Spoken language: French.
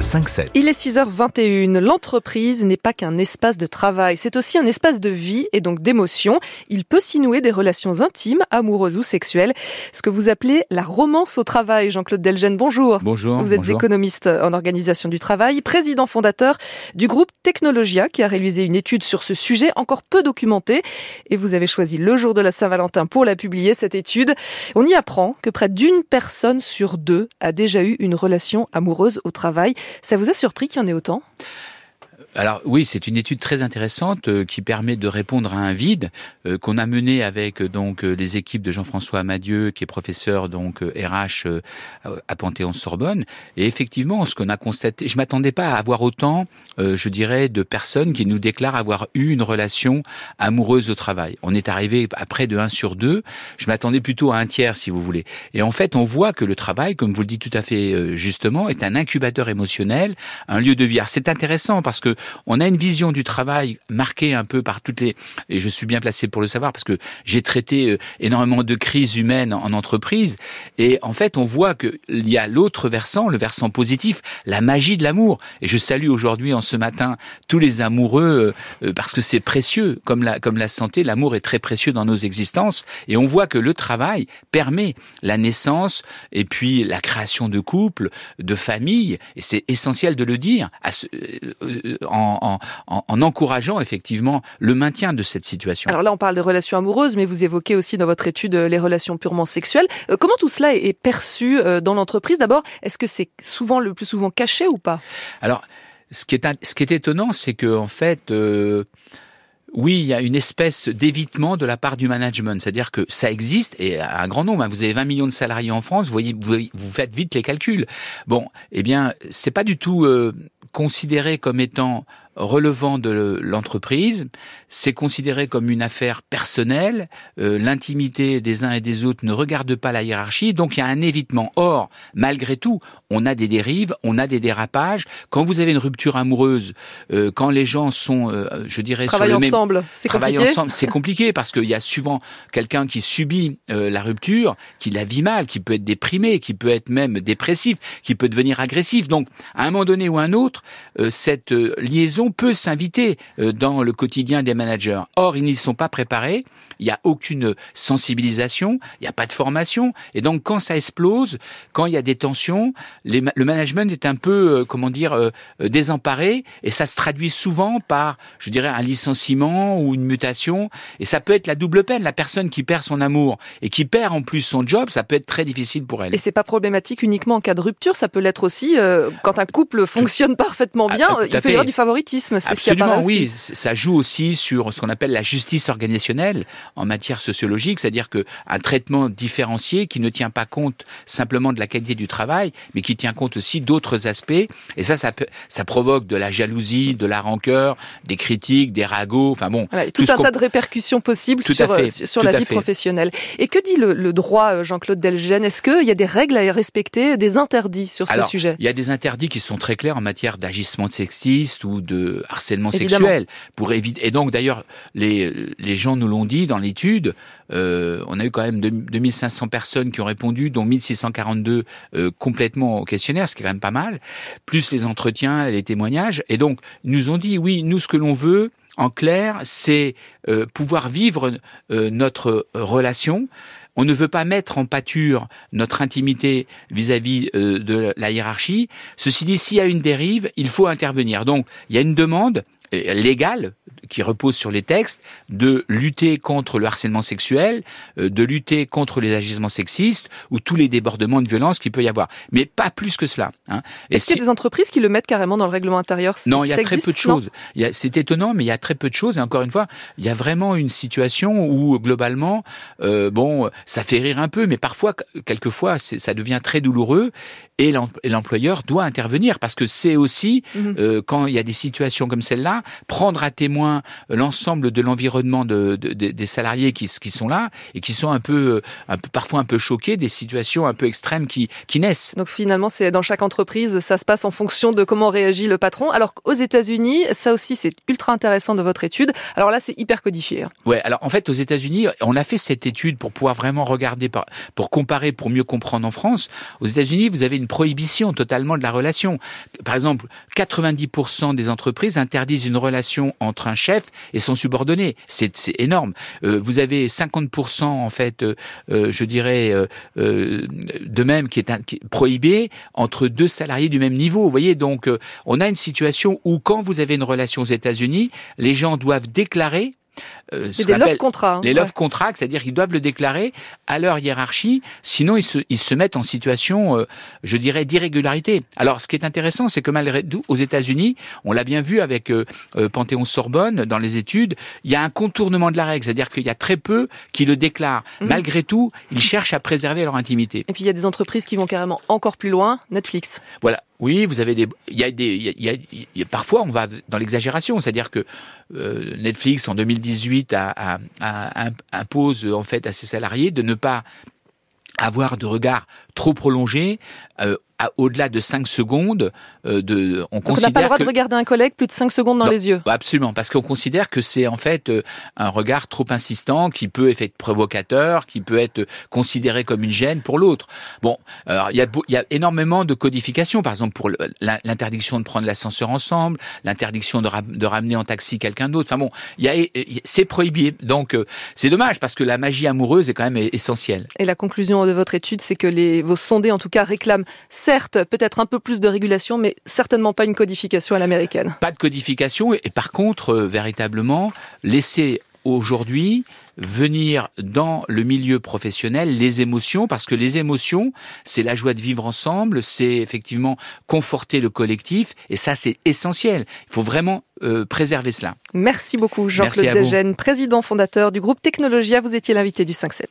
Le 5-7. Il est 6h21. L'entreprise n'est pas qu'un espace de travail, c'est aussi un espace de vie et donc d'émotion. Il peut s'y nouer des relations intimes, amoureuses ou sexuelles. Ce que vous appelez la romance au travail. Jean-Claude Delgen, bonjour. Bonjour. Vous êtes bonjour. économiste en organisation du travail, président fondateur du groupe Technologia qui a réalisé une étude sur ce sujet encore peu documenté. Et vous avez choisi le jour de la Saint-Valentin pour la publier, cette étude. On y apprend que près d'une personne sur deux a déjà eu une relation amoureuse au travail. Ça vous a surpris qu'il y en ait autant? Alors oui, c'est une étude très intéressante euh, qui permet de répondre à un vide euh, qu'on a mené avec euh, donc euh, les équipes de Jean-François Amadieu, qui est professeur donc RH euh, à Panthéon-Sorbonne. Et effectivement, ce qu'on a constaté, je m'attendais pas à avoir autant, je dirais, de personnes qui nous déclarent avoir eu une relation amoureuse au travail. On est arrivé à près de 1 sur 2. Je m'attendais plutôt à un tiers, si vous voulez. Et en fait, on voit que le travail, comme vous le dites tout à fait justement, est un incubateur émotionnel, un lieu de vie. C'est intéressant parce que on a une vision du travail marquée un peu par toutes les, et je suis bien placé pour le savoir parce que j'ai traité euh, énormément de crises humaines en entreprise. Et en fait, on voit qu'il y a l'autre versant, le versant positif, la magie de l'amour. Et je salue aujourd'hui, en ce matin, tous les amoureux euh, parce que c'est précieux. Comme la, comme la santé, l'amour est très précieux dans nos existences. Et on voit que le travail permet la naissance et puis la création de couples, de familles. Et c'est essentiel de le dire à ce- euh, euh, en, en, en encourageant effectivement le maintien de cette situation. Alors là, on parle de relations amoureuses, mais vous évoquez aussi dans votre étude euh, les relations purement sexuelles. Euh, Comment tout cela est perçu euh, dans l'entreprise? D'abord, est-ce que c'est souvent le plus souvent caché ou pas? Alors, ce qui est, ce qui est étonnant, c'est que en fait, euh, oui, il y a une espèce d'évitement de la part du management, c'est-à-dire que ça existe et à un grand nombre. hein. Vous avez 20 millions de salariés en France, vous voyez, vous, vous faites vite les calculs. Bon, eh bien, c'est pas du tout euh, considéré comme étant relevant de l'entreprise, c'est considéré comme une affaire personnelle, euh, l'intimité des uns et des autres ne regarde pas la hiérarchie, donc il y a un évitement. Or, malgré tout, on a des dérives, on a des dérapages. Quand vous avez une rupture amoureuse, euh, quand les gens sont, euh, je dirais, même ensemble, c'est compliqué ensemble, c'est compliqué parce qu'il y a souvent quelqu'un qui subit euh, la rupture, qui la vit mal, qui peut être déprimé, qui peut être même dépressif, qui peut devenir agressif. Donc, à un moment donné ou un autre, euh, cette euh, liaison peut s'inviter euh, dans le quotidien des managers. Or, ils n'y sont pas préparés. Il n'y a aucune sensibilisation, il n'y a pas de formation, et donc quand ça explose, quand il y a des tensions, les le management est un peu, euh, comment dire, euh, désemparé, et ça se traduit souvent par, je dirais, un licenciement ou une mutation, et ça peut être la double peine. La personne qui perd son amour et qui perd en plus son job, ça peut être très difficile pour elle. Et c'est pas problématique uniquement en cas de rupture, ça peut l'être aussi euh, quand un couple fonctionne parfaitement Ah, bien, ah, il peut y avoir du favoritisme, c'est ce qui Absolument, apparaît aussi. oui. Ça joue aussi sur ce qu'on appelle la justice organisationnelle en matière sociologique, c'est-à-dire que un traitement différencié qui ne tient pas compte simplement de la qualité du travail, mais qui tient compte aussi d'autres aspects. Et ça, ça, peut, ça provoque de la jalousie, de la rancœur, des critiques, des ragots. Enfin bon, Voilà, tout, un tas de répercussions possibles Tout sur, euh, fait, sur sur tout la vie fait. professionnelle. Et que dit le, le droit, euh, Jean-Claude Delgen Est-ce qu'il y a des règles à respecter, des interdits sur ce sujet? Il y a des interdits qui sont très clairs en matière d'agissement sexiste ou de harcèlement Évidemment. sexuel pour éviter. Et donc d'ailleurs, les les gens nous l'ont dit dans l'étude. euh, on a eu quand même deux- 2500 personnes qui ont répondu, dont 1642 euh, complètement au questionnaire, ce qui est quand même pas mal. Plus les entretiens, les témoignages. Et donc ils nous ont dit oui, nous ce que l'on veut. En clair, c'est euh, pouvoir vivre euh, notre relation on ne veut pas mettre en pâture notre intimité vis-à-vis euh, de la hiérarchie. Ceci dit, s'il y a une dérive, il faut intervenir. Donc, il y a une demande légale qui repose sur les textes de lutter contre le harcèlement sexuel, euh, de lutter contre les agissements sexistes ou tous les débordements de violence qu'il peut y avoir. Mais pas plus que cela. Hein. Est-ce qu'il y a si- des entreprises qui le mettent carrément dans le règlement intérieur? Non, il y a très existe peu de choses. C'est étonnant, mais il y a très peu de choses. Et encore une fois, il y a vraiment une situation où globalement, euh, bon, ça fait rire un peu, mais parfois, quelquefois, ça devient très douloureux et l'em- et l'employeur doit intervenir parce que c'est aussi Mhm. euh, quand il y a des situations comme celle-là, prendre à témoin bien l'ensemble de l'environnement de, des salariés qui, qui sont là et qui sont un peu, un peu parfois un peu choqués des situations un peu extrêmes qui, qui naissent. Donc finalement, c'est dans chaque entreprise, ça se passe en fonction de comment réagit le patron. Alors aux États-Unis, ça aussi c'est ultra intéressant de votre étude. Alors là, c'est hyper codifié. Hein. Ouais. Alors en fait, aux États-Unis, on a fait cette étude pour pouvoir vraiment regarder, pour comparer, pour mieux comprendre en France. Aux États-Unis, vous avez une prohibition totalement de la relation. Par exemple, 90% des entreprises interdisent une relation entre un chef et son subordonné. C'est énorme. Euh, vous avez 50% en fait, euh, euh, je dirais, de même qui est, qui est, prohibé entre deux salariés du même niveau. Vous voyez, donc on a une situation où quand vous avez une relation aux États-Unis, les gens doivent déclarer euh, des love contrats. Hein, les love contracts, c'est-à-dire qu'ils doivent le déclarer à leur hiérarchie, sinon ils se, ils se mettent en situation, euh, je dirais, d'irrégularité. Alors, ce qui est intéressant, c'est que malgré tout, aux États-Unis, on l'a bien vu avec euh, euh, Panthéon-Sorbonne dans les études, il y a un contournement de la règle, c'est-à-dire qu'il y a très peu qui le déclarent. Mhm. Malgré tout, ils cherchent à préserver leur intimité. Et puis il y a des entreprises qui vont carrément encore plus loin, Netflix. Voilà. Oui, vous avez des, il y a des, parfois on va dans l'exagération, c'est-à-dire que euh, Netflix en 2018 a, a, a, impose en fait à ses salariés de ne pas avoir de regard trop prolongé euh, au-delà de 5 secondes, euh, de, on considère on n'a pas le droit de regarder un collègue plus de 5 secondes dans les yeux. Absolument, parce qu'on considère que c'est en fait euh, un regard trop insistant qui peut être provocateur, qui peut être considéré comme une gêne pour l'autre. Bon, il y a, il y a énormément de codifications, par exemple pour l'interdiction de prendre l'ascenseur ensemble, l'interdiction de, de, ramener en taxi quelqu'un d'autre. Enfin bon, il y a, c'est prohibé. Donc euh, c'est dommage parce que la magie amoureuse est quand même essentielle. Et la conclusion de votre étude, c'est que les, vos sondés en tout cas réclament certes peut-être un peu plus de régulation, mais certainement pas une codification à l'américaine. Pas de codification, et par contre, euh, véritablement, laisser aujourd'hui venir dans le milieu professionnel les émotions, parce que les émotions, c'est la joie de vivre ensemble, c'est effectivement conforter le collectif, et ça c'est essentiel. Il faut vraiment euh, préserver cela. Merci beaucoup Jean-Claude Degène, président fondateur du groupe Technologia. Vous étiez l'invité du 5-7.